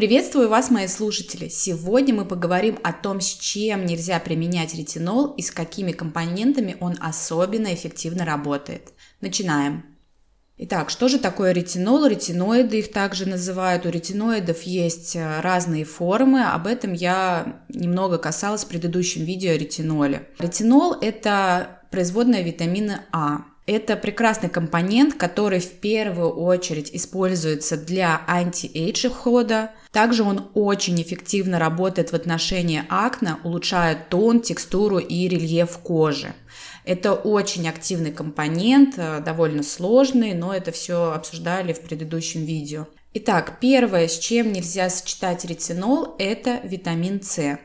Приветствую вас, мои слушатели! Сегодня мы поговорим о том, с чем нельзя применять ретинол и с какими компонентами он особенно эффективно работает. Начинаем! Итак, что же такое ретинол? Ретиноиды их также называют. У ретиноидов есть э, разные формы. Об этом я немного касалась в предыдущем видео о ретиноле. Ретинол – это производная витамина А. Это прекрасный компонент, который в первую очередь используется для anti-age ухода. Также он очень эффективно работает в отношении акне, улучшая тон, текстуру и рельеф кожи. Это очень активный компонент, э, довольно сложный, но это все обсуждали в предыдущем видео. Итак, первое, с чем нельзя сочетать ретинол, это витамин С.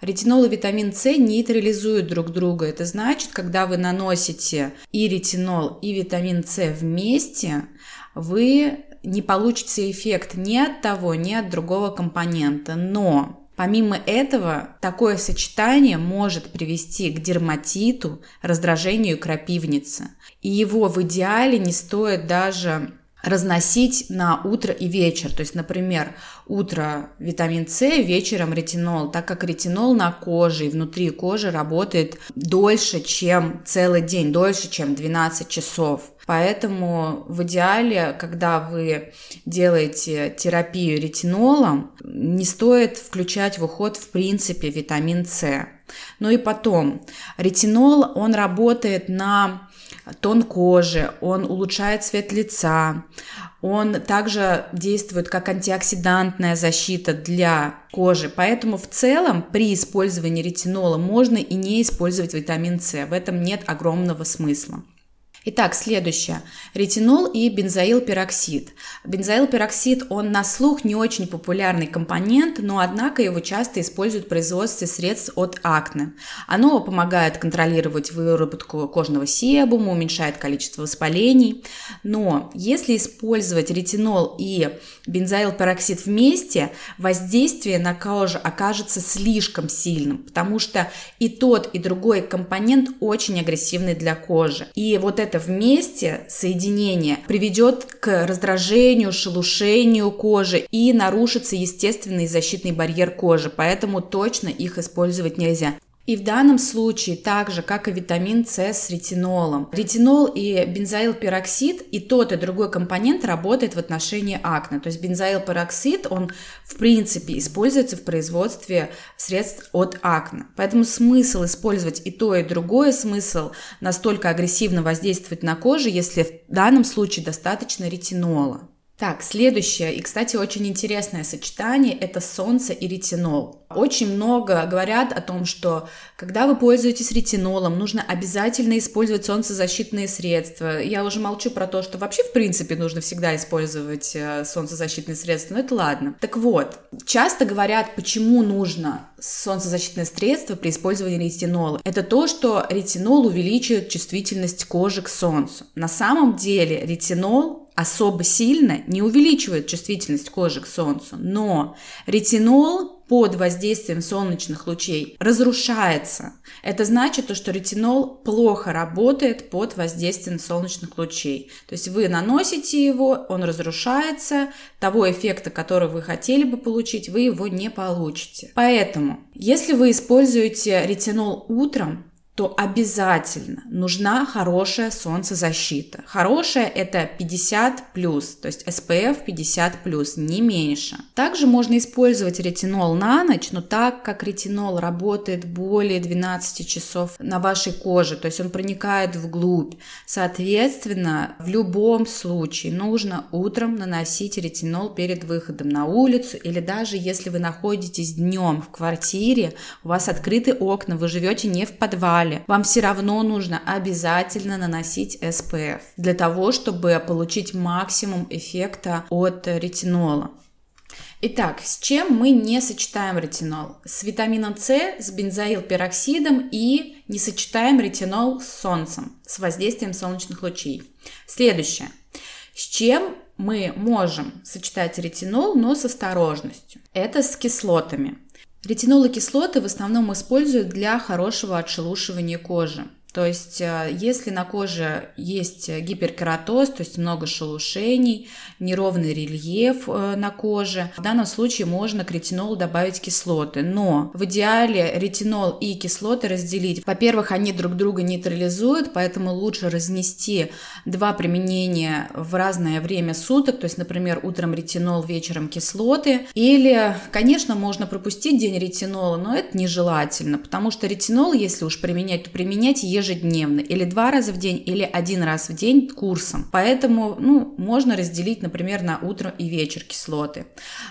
Ретинол и витамин С нейтрализуют друг друга. Это значит, когда вы наносите и ретинол, и витамин С вместе, вы не получите эффект ни от того, ни от другого компонента. Но Помимо этого, такое сочетание может привести к дерматиту, раздражению крапивницы. И его в идеале не стоит даже разносить на утро и вечер. То есть, например, утро витамин С, вечером ретинол, так как ретинол на коже и внутри кожи работает дольше, чем целый день, дольше, чем 12 часов. Поэтому в идеале, когда вы делаете терапию ретинолом, не стоит включать в уход в принципе витамин С. Ну и потом, ретинол, он работает на тон кожи, он улучшает цвет лица, он также действует как антиоксидантная защита для кожи. Поэтому в целом при использовании ретинола можно и не использовать витамин С. В этом нет огромного смысла. Итак, следующее. Ретинол и бензоилпероксид. Бензоилпероксид, он на слух не очень популярный компонент, но однако его часто используют в производстве средств от акне. Оно помогает контролировать выработку кожного себума, уменьшает количество воспалений. Но если использовать ретинол и бензоилпероксид вместе, воздействие на кожу окажется слишком сильным, потому что и тот, и другой компонент очень агрессивный для кожи. И вот это это вместе, соединение, приведет к раздражению, шелушению кожи и нарушится естественный защитный барьер кожи, поэтому точно их использовать нельзя. И в данном случае, так же, как и витамин С с ретинолом, ретинол и бензоилпероксид и тот, и другой компонент работает в отношении акне. То есть бензоилпероксид, он в принципе используется в производстве средств от акне. Поэтому смысл использовать и то, и другое, смысл настолько агрессивно воздействовать на кожу, если в данном случае достаточно ретинола. Так, следующее, и, кстати, очень интересное сочетание – это солнце и ретинол. Очень много говорят о том, что когда вы пользуетесь ретинолом, нужно обязательно использовать солнцезащитные средства. Я уже молчу про то, что вообще, в принципе, нужно всегда использовать э, солнцезащитные средства, но это ладно. Так вот, часто говорят, почему нужно солнцезащитное средство при использовании ретинола. Это то, что ретинол увеличивает чувствительность кожи к солнцу. На самом деле ретинол особо сильно не увеличивает чувствительность кожи к солнцу, но ретинол под воздействием солнечных лучей разрушается. Это значит, то, что ретинол плохо работает под воздействием солнечных лучей. То есть вы наносите его, он разрушается, того эффекта, который вы хотели бы получить, вы его не получите. Поэтому, если вы используете ретинол утром, то обязательно нужна хорошая солнцезащита. Хорошая это 50 плюс, то есть SPF 50 плюс, не меньше. Также можно использовать ретинол на ночь, но так как ретинол работает более 12 часов на вашей коже, то есть он проникает вглубь, соответственно, в любом случае нужно утром наносить ретинол перед выходом на улицу или даже если вы находитесь днем в квартире, у вас открыты окна, вы живете не в подвале, далее, вам все равно нужно обязательно наносить SPF для того, чтобы получить максимум эффекта от ретинола. Итак, с чем мы не сочетаем ретинол? С витамином С, с бензоилпероксидом и не сочетаем ретинол с солнцем, с воздействием солнечных лучей. Следующее. С чем мы можем сочетать ретинол, но с осторожностью? Это с кислотами. Ретинол и кислоты в основном используют для хорошего отшелушивания кожи. То есть, э, если на коже есть гиперкератоз, то есть много шелушений, неровный рельеф э, на коже, в данном случае можно к ретинолу добавить кислоты. Но в идеале ретинол и кислоты разделить. Во-первых, они друг друга нейтрализуют, поэтому лучше разнести два применения в разное время суток. То есть, например, утром ретинол, вечером кислоты. Или, конечно, можно пропустить день ретинола, но это нежелательно, потому что ретинол, если уж применять, то применять ежедневно, или два раза в день, или один раз в день курсом. Поэтому, ну, можно разделить, например, на утро и вечер кислоты.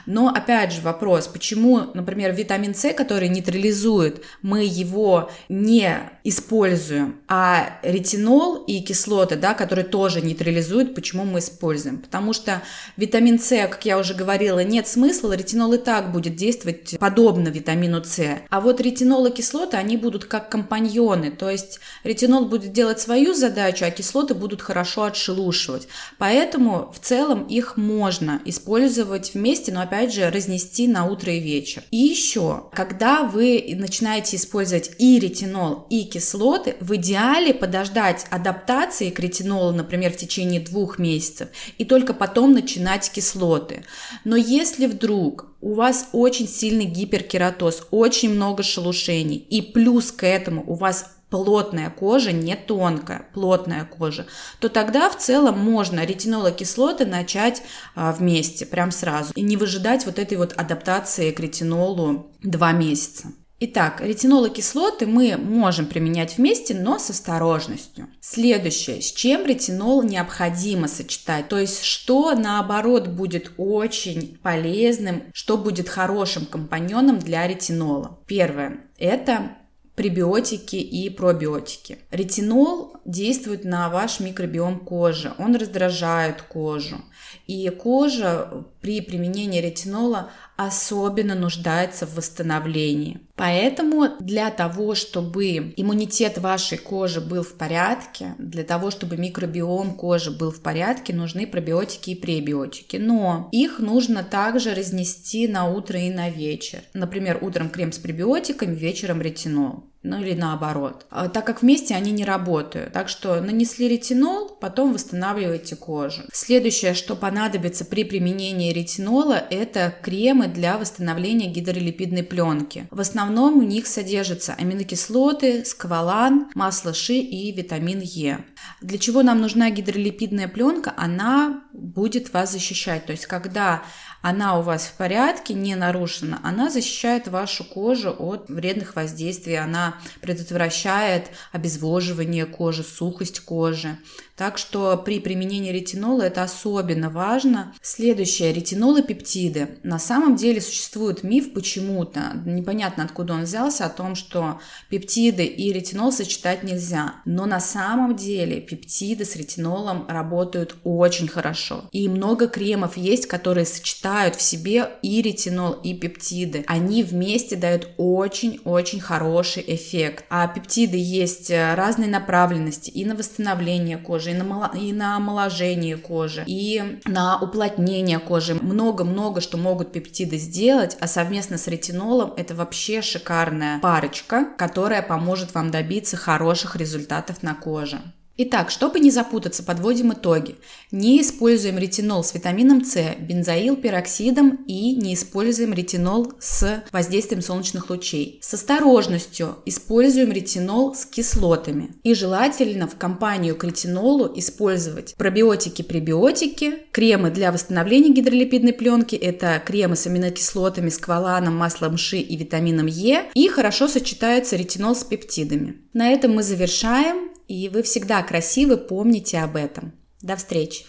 Но, опять же, вопрос, почему, например, витамин С, который нейтрализует, мы его не используем, а ретинол и кислоты, да, которые тоже нейтрализуют, почему мы используем? Потому что витамин С, как я уже говорила, нет смысла, ретинол и так будет действовать подобно витамину С. А вот ретинол и кислоты, они будут как компаньоны, то есть ретинол будет делать свою задачу, а кислоты будут хорошо отшелушивать. Поэтому в целом их можно использовать вместе, но опять же разнести на утро и вечер. И еще, когда вы начинаете использовать и ретинол, и кислоты, в идеале подождать адаптации к ретинолу, например, в течение двух месяцев, и только потом начинать кислоты. Но если вдруг у вас очень сильный гиперкератоз, очень много шелушений, и плюс к этому у вас плотная кожа, не тонкая, плотная кожа, то тогда в целом можно ретинолокислоты начать а, вместе, прям сразу, и не выжидать вот этой вот адаптации к ретинолу два месяца. Итак, ретинолокислоты мы можем применять вместе, но с осторожностью. Следующее, с чем ретинол необходимо сочетать, то есть что наоборот будет очень полезным, что будет хорошим компаньоном для ретинола. Первое, это пребиотики и пробиотики. Ретинол действует на ваш микробиом кожи, он раздражает кожу. И кожа при применении ретинола особенно нуждается в восстановлении. Поэтому для того, чтобы иммунитет вашей кожи был в порядке, для того, чтобы микробиом кожи был в порядке, нужны пробиотики и пребиотики. Но их нужно также разнести на утро и на вечер. Например, утром крем с пребиотиками, вечером ретинол ну или наоборот, а, так как вместе они не работают. Так что нанесли ретинол, потом восстанавливайте кожу. Следующее, что понадобится при применении ретинола, это кремы для восстановления гидролипидной пленки. В основном в них содержатся аминокислоты, сквалан, масло ши и витамин Е. Для чего нам нужна гидролипидная пленка? Она будет вас защищать. То есть, когда она у вас в порядке, не нарушена, она защищает вашу кожу от вредных воздействий, она предотвращает обезвоживание кожи, сухость кожи. Так что при применении ретинола это особенно важно. Следующее, ретинол и пептиды. На самом деле существует миф почему-то, непонятно откуда он взялся, о том, что пептиды и ретинол сочетать нельзя. Но на самом деле пептиды с ретинолом работают очень хорошо. И много кремов есть, которые сочетают в себе и ретинол, и пептиды. Они вместе дают очень-очень хороший эффект. А пептиды есть разной направленности и на восстановление кожи, кожи, и на, и на омоложение кожи, и на уплотнение кожи. Много-много что могут пептиды сделать, а совместно с ретинолом это вообще шикарная парочка, которая поможет вам добиться хороших результатов на коже. Итак, чтобы не запутаться, подводим итоги. Не используем ретинол с витамином С, бензоил пероксидом и не используем ретинол с воздействием солнечных лучей. С осторожностью используем ретинол с кислотами. И желательно в компанию к ретинолу использовать пробиотики-пребиотики, кремы для восстановления гидролипидной пленки, это кремы с аминокислотами, скваланом, маслом ши и витамином Е, и хорошо сочетается ретинол с пептидами. На этом мы завершаем. И вы всегда красивы, помните об этом. До встречи!